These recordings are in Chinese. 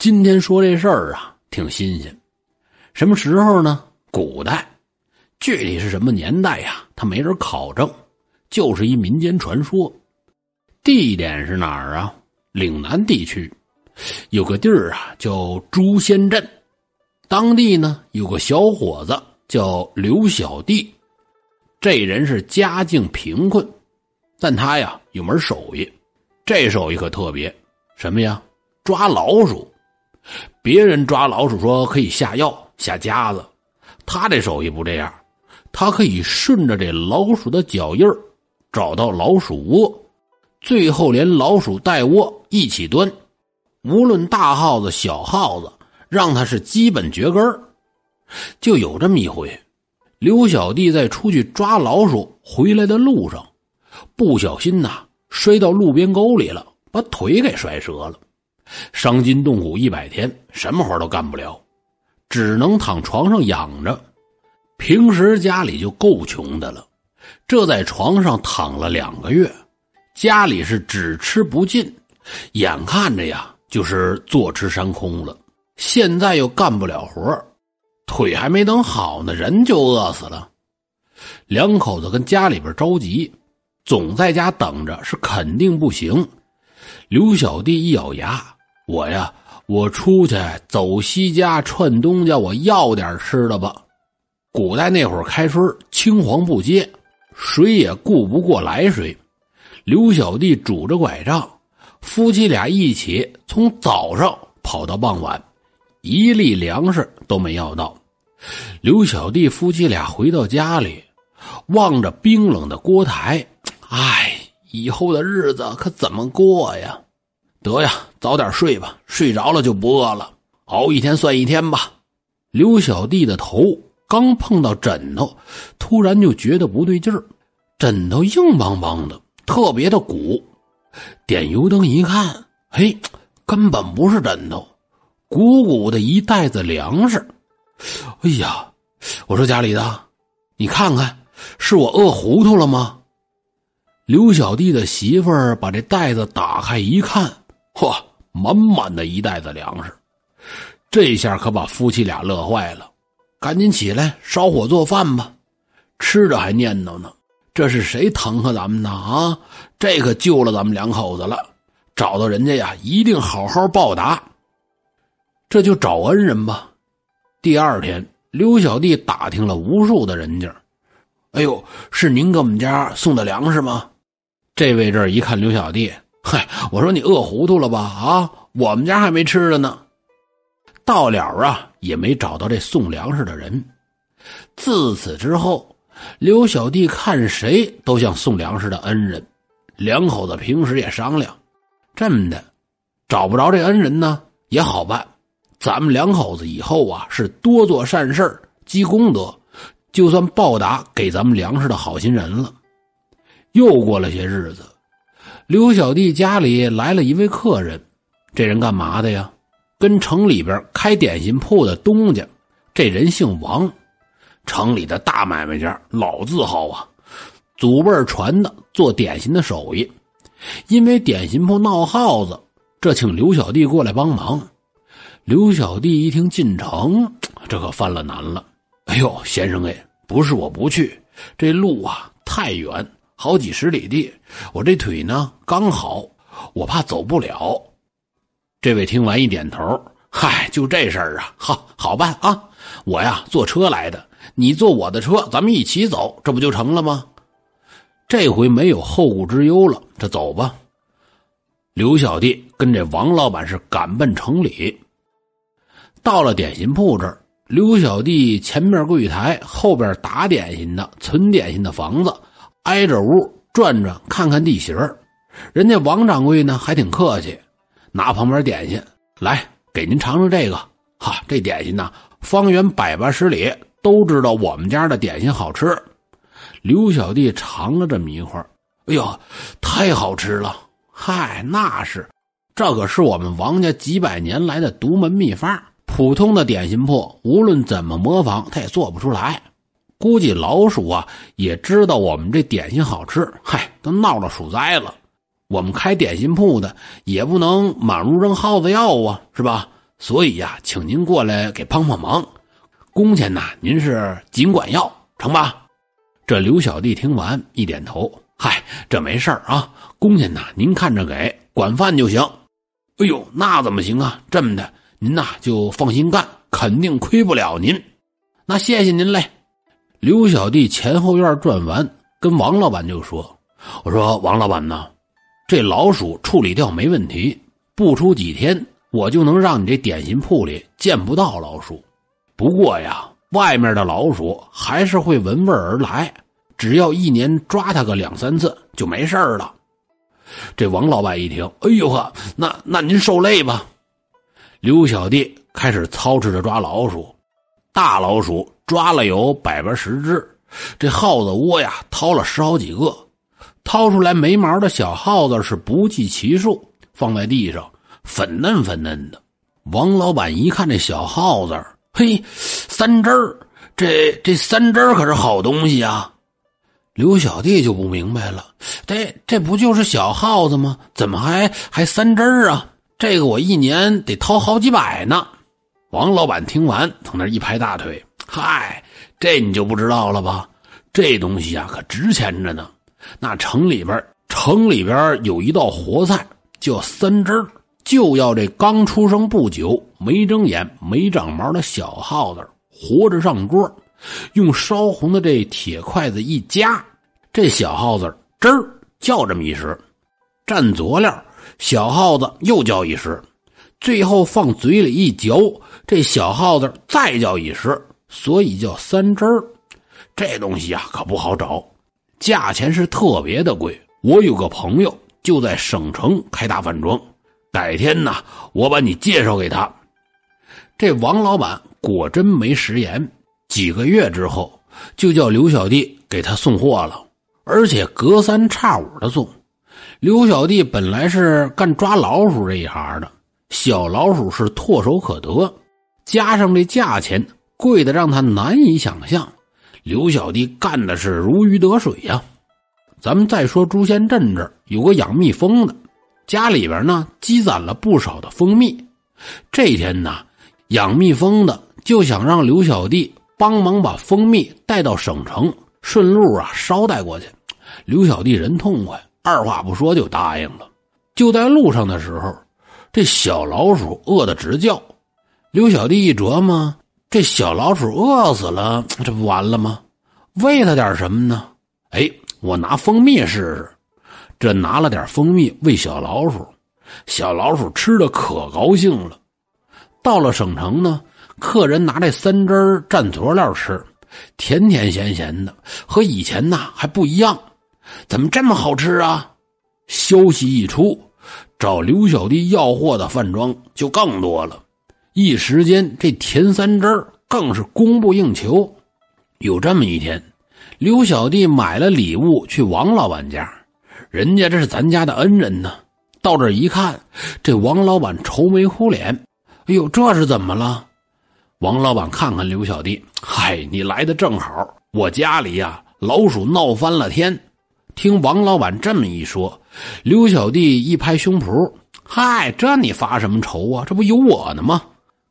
今天说这事儿啊，挺新鲜。什么时候呢？古代，具体是什么年代呀？他没人考证，就是一民间传说。地点是哪儿啊？岭南地区，有个地儿啊，叫朱仙镇。当地呢，有个小伙子叫刘小弟。这人是家境贫困，但他呀有门手艺。这手艺可特别，什么呀？抓老鼠。别人抓老鼠说可以下药、下夹子，他这手艺不这样，他可以顺着这老鼠的脚印找到老鼠窝，最后连老鼠带窝一起端。无论大耗子、小耗子，让他是基本绝根就有这么一回，刘小弟在出去抓老鼠回来的路上，不小心呐摔到路边沟里了，把腿给摔折了。伤筋动骨一百天，什么活都干不了，只能躺床上养着。平时家里就够穷的了，这在床上躺了两个月，家里是只吃不进，眼看着呀就是坐吃山空了。现在又干不了活，腿还没等好呢，人就饿死了。两口子跟家里边着急，总在家等着是肯定不行。刘小弟一咬牙。我呀，我出去走西家串东家，我要点吃的吧。古代那会儿开春青黄不接，水也顾不过来水。刘小弟拄着拐杖，夫妻俩一起从早上跑到傍晚，一粒粮食都没要到。刘小弟夫妻俩回到家里，望着冰冷的锅台，唉，以后的日子可怎么过呀？得呀，早点睡吧，睡着了就不饿了。熬一天算一天吧。刘小弟的头刚碰到枕头，突然就觉得不对劲儿，枕头硬邦邦的，特别的鼓。点油灯一看，嘿，根本不是枕头，鼓鼓的一袋子粮食。哎呀，我说家里的，你看看，是我饿糊涂了吗？刘小弟的媳妇儿把这袋子打开一看。嚯，满满的一袋子粮食，这下可把夫妻俩乐坏了，赶紧起来烧火做饭吧。吃着还念叨呢：“这是谁疼和咱们呢？啊，这可救了咱们两口子了。找到人家呀，一定好好报答。这就找恩人吧。”第二天，刘小弟打听了无数的人家，哎呦，是您给我们家送的粮食吗？这位这儿一看刘小弟。嗨，我说你饿糊涂了吧？啊，我们家还没吃的呢。到了啊，也没找到这送粮食的人。自此之后，刘小弟看谁都像送粮食的恩人。两口子平时也商量，这么的，找不着这恩人呢，也好办。咱们两口子以后啊，是多做善事积功德，就算报答给咱们粮食的好心人了。又过了些日子。刘小弟家里来了一位客人，这人干嘛的呀？跟城里边开点心铺的东家，这人姓王，城里的大买卖家，老字号啊，祖辈传的做点心的手艺。因为点心铺闹耗子，这请刘小弟过来帮忙。刘小弟一听进城，这可犯了难了。哎呦，先生哎，不是我不去，这路啊太远。好几十里地，我这腿呢刚好，我怕走不了。这位听完一点头，嗨，就这事儿啊，好好办啊！我呀坐车来的，你坐我的车，咱们一起走，这不就成了吗？这回没有后顾之忧了，这走吧。刘小弟跟这王老板是赶奔城里，到了点心铺这儿，刘小弟前面柜台，后边打点心的、存点心的房子。挨着屋转转，看看地形人家王掌柜呢还挺客气，拿旁边点心来给您尝尝这个。哈，这点心呢，方圆百八十里都知道我们家的点心好吃。刘小弟尝了这么一块哎呦，太好吃了！嗨，那是，这可是我们王家几百年来的独门秘方，普通的点心铺无论怎么模仿，他也做不出来。估计老鼠啊也知道我们这点心好吃，嗨，都闹了鼠灾了。我们开点心铺的也不能满屋扔耗子药啊，是吧？所以呀，请您过来给帮帮忙。工钱呐，您是尽管要，成吧？这刘小弟听完一点头，嗨，这没事啊。工钱呐，您看着给，管饭就行。哎呦，那怎么行啊？这么的，您呐就放心干，肯定亏不了您。那谢谢您嘞。刘小弟前后院转完，跟王老板就说：“我说王老板呐，这老鼠处理掉没问题，不出几天，我就能让你这点心铺里见不到老鼠。不过呀，外面的老鼠还是会闻味而来，只要一年抓它个两三次就没事了。”这王老板一听，哎呦呵，那那您受累吧。刘小弟开始操持着抓老鼠，大老鼠抓了有百八十只，这耗子窝呀掏了十好几个，掏出来没毛的小耗子是不计其数，放在地上粉嫩粉嫩的。王老板一看这小耗子，嘿，三汁儿，这这三汁儿可是好东西啊。刘小弟就不明白了，这这不就是小耗子吗？怎么还还三只啊？这个我一年得掏好几百呢。王老板听完，从那一拍大腿：“嗨，这你就不知道了吧？这东西啊，可值钱着呢。那城里边，城里边有一道活菜叫三汁就要这刚出生不久、没睁眼、没长毛的小耗子活着上桌。”用烧红的这铁筷子一夹，这小耗子吱儿叫这么一声，蘸佐料，小耗子又叫一声，最后放嘴里一嚼，这小耗子再叫一声，所以叫三汁儿。这东西啊可不好找，价钱是特别的贵。我有个朋友就在省城开大饭庄，改天呢我把你介绍给他。这王老板果真没食言。几个月之后，就叫刘小弟给他送货了，而且隔三差五的送。刘小弟本来是干抓老鼠这一行的，小老鼠是唾手可得，加上这价钱贵的让他难以想象，刘小弟干的是如鱼得水呀。咱们再说朱仙镇这儿有个养蜜蜂的，家里边呢积攒了不少的蜂蜜。这天呢，养蜜蜂的就想让刘小弟。帮忙把蜂蜜带到省城，顺路啊捎带过去。刘小弟人痛快，二话不说就答应了。就在路上的时候，这小老鼠饿得直叫。刘小弟一琢磨，这小老鼠饿死了，这不完了吗？喂它点什么呢？哎，我拿蜂蜜试试。这拿了点蜂蜜喂小老鼠，小老鼠吃的可高兴了。到了省城呢。客人拿这三汁蘸佐料吃，甜甜咸咸的，和以前呐还不一样。怎么这么好吃啊？消息一出，找刘小弟要货的饭庄就更多了。一时间，这甜三汁儿更是供不应求。有这么一天，刘小弟买了礼物去王老板家，人家这是咱家的恩人呢。到这一看，这王老板愁眉苦脸，哎呦，这是怎么了？王老板看看刘小弟，嗨，你来的正好，我家里呀老鼠闹翻了天。听王老板这么一说，刘小弟一拍胸脯，嗨，这你发什么愁啊？这不有我呢吗？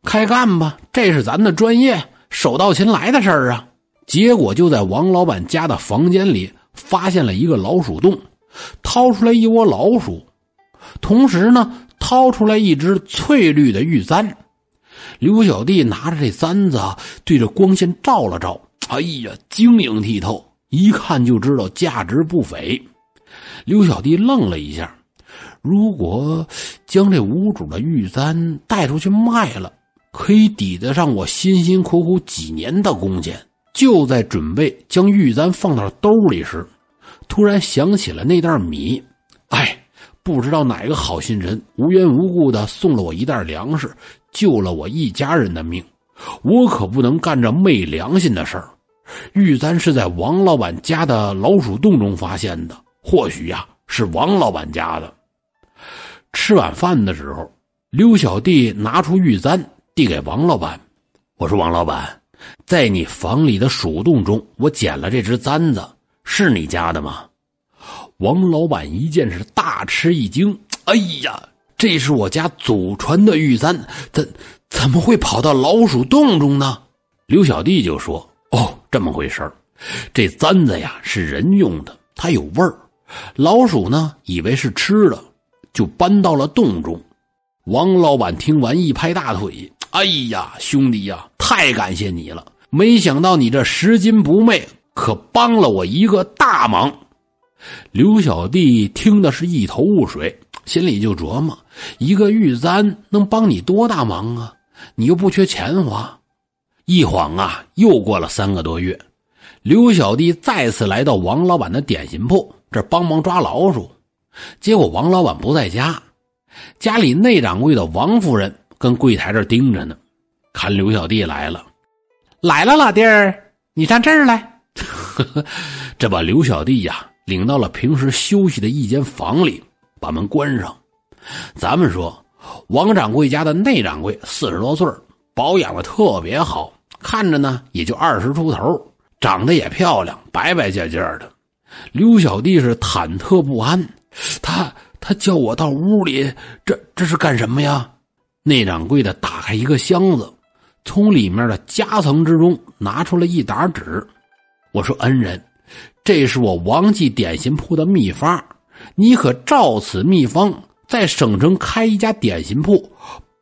开干吧，这是咱的专业，手到擒来的事儿啊。结果就在王老板家的房间里发现了一个老鼠洞，掏出来一窝老鼠，同时呢掏出来一只翠绿的玉簪。刘小弟拿着这簪子啊，对着光线照了照，哎呀，晶莹剔透，一看就知道价值不菲。刘小弟愣了一下，如果将这无主的玉簪带出去卖了，可以抵得上我辛辛苦苦几年的工钱。就在准备将玉簪放到兜里时，突然想起了那袋米，哎。不知道哪个好心人无缘无故的送了我一袋粮食，救了我一家人的命，我可不能干这昧良心的事儿。玉簪是在王老板家的老鼠洞中发现的，或许呀是王老板家的。吃晚饭的时候，刘小弟拿出玉簪递给王老板，我说：“王老板，在你房里的鼠洞中，我捡了这只簪子，是你家的吗？”王老板一见是大吃一惊，哎呀，这是我家祖传的玉簪，怎怎么会跑到老鼠洞中呢？刘小弟就说：“哦，这么回事儿，这簪子呀是人用的，它有味儿。老鼠呢以为是吃的，就搬到了洞中。”王老板听完一拍大腿：“哎呀，兄弟呀，太感谢你了！没想到你这拾金不昧，可帮了我一个大忙。”刘小弟听的是一头雾水，心里就琢磨：一个玉簪能帮你多大忙啊？你又不缺钱花。一晃啊，又过了三个多月，刘小弟再次来到王老板的点心铺，这帮忙抓老鼠。结果王老板不在家，家里内掌柜的王夫人跟柜台这盯着呢。看刘小弟来了，来了，老弟儿，你上这儿来。这把刘小弟呀。领到了平时休息的一间房里，把门关上。咱们说，王掌柜家的内掌柜四十多岁，保养的特别好，看着呢也就二十出头，长得也漂亮，白白净净的。刘小弟是忐忑不安，他他叫我到屋里，这这是干什么呀？内掌柜的打开一个箱子，从里面的夹层之中拿出了一沓纸。我说：“恩人。”这是我王记点心铺的秘方，你可照此秘方在省城开一家点心铺。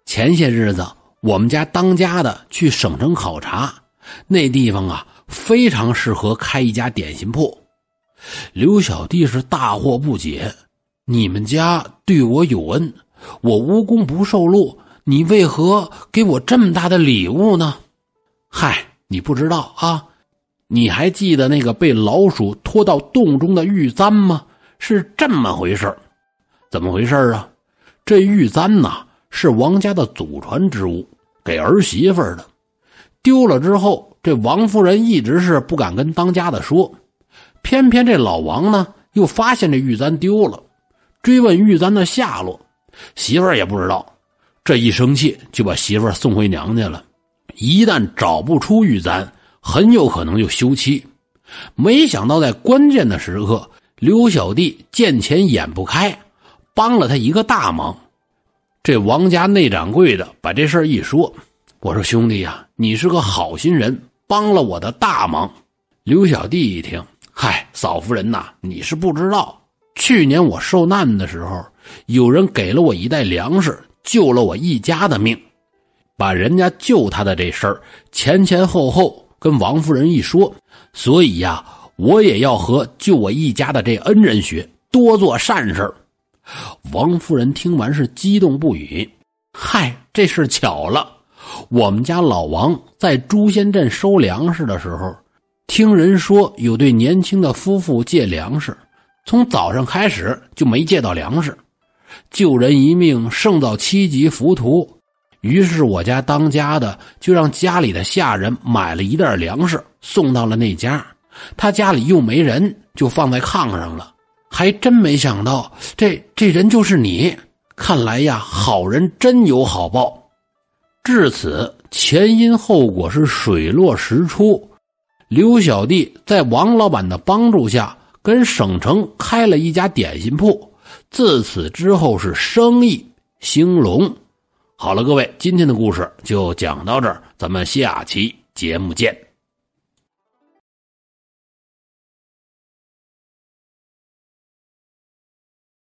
前些日子我们家当家的去省城考察，那地方啊非常适合开一家点心铺。刘小弟是大惑不解，你们家对我有恩，我无功不受禄，你为何给我这么大的礼物呢？嗨，你不知道啊。你还记得那个被老鼠拖到洞中的玉簪吗？是这么回事怎么回事啊？这玉簪呐，是王家的祖传之物，给儿媳妇的。丢了之后，这王夫人一直是不敢跟当家的说。偏偏这老王呢，又发现这玉簪丢了，追问玉簪的下落，媳妇儿也不知道。这一生气，就把媳妇送回娘家了。一旦找不出玉簪，很有可能就休妻，没想到在关键的时刻，刘小弟见钱眼不开，帮了他一个大忙。这王家内掌柜的把这事一说，我说兄弟呀，你是个好心人，帮了我的大忙。刘小弟一听，嗨，嫂夫人呐，你是不知道，去年我受难的时候，有人给了我一袋粮食，救了我一家的命，把人家救他的这事儿前前后后。跟王夫人一说，所以呀，我也要和救我一家的这恩人学，多做善事王夫人听完是激动不语。嗨，这事巧了，我们家老王在朱仙镇收粮食的时候，听人说有对年轻的夫妇借粮食，从早上开始就没借到粮食，救人一命胜造七级浮屠。于是我家当家的就让家里的下人买了一袋粮食送到了那家，他家里又没人，就放在炕上了。还真没想到，这这人就是你。看来呀，好人真有好报。至此，前因后果是水落石出。刘小弟在王老板的帮助下，跟省城开了一家点心铺。自此之后是生意兴隆。好了，各位，今天的故事就讲到这儿，咱们下期节目见。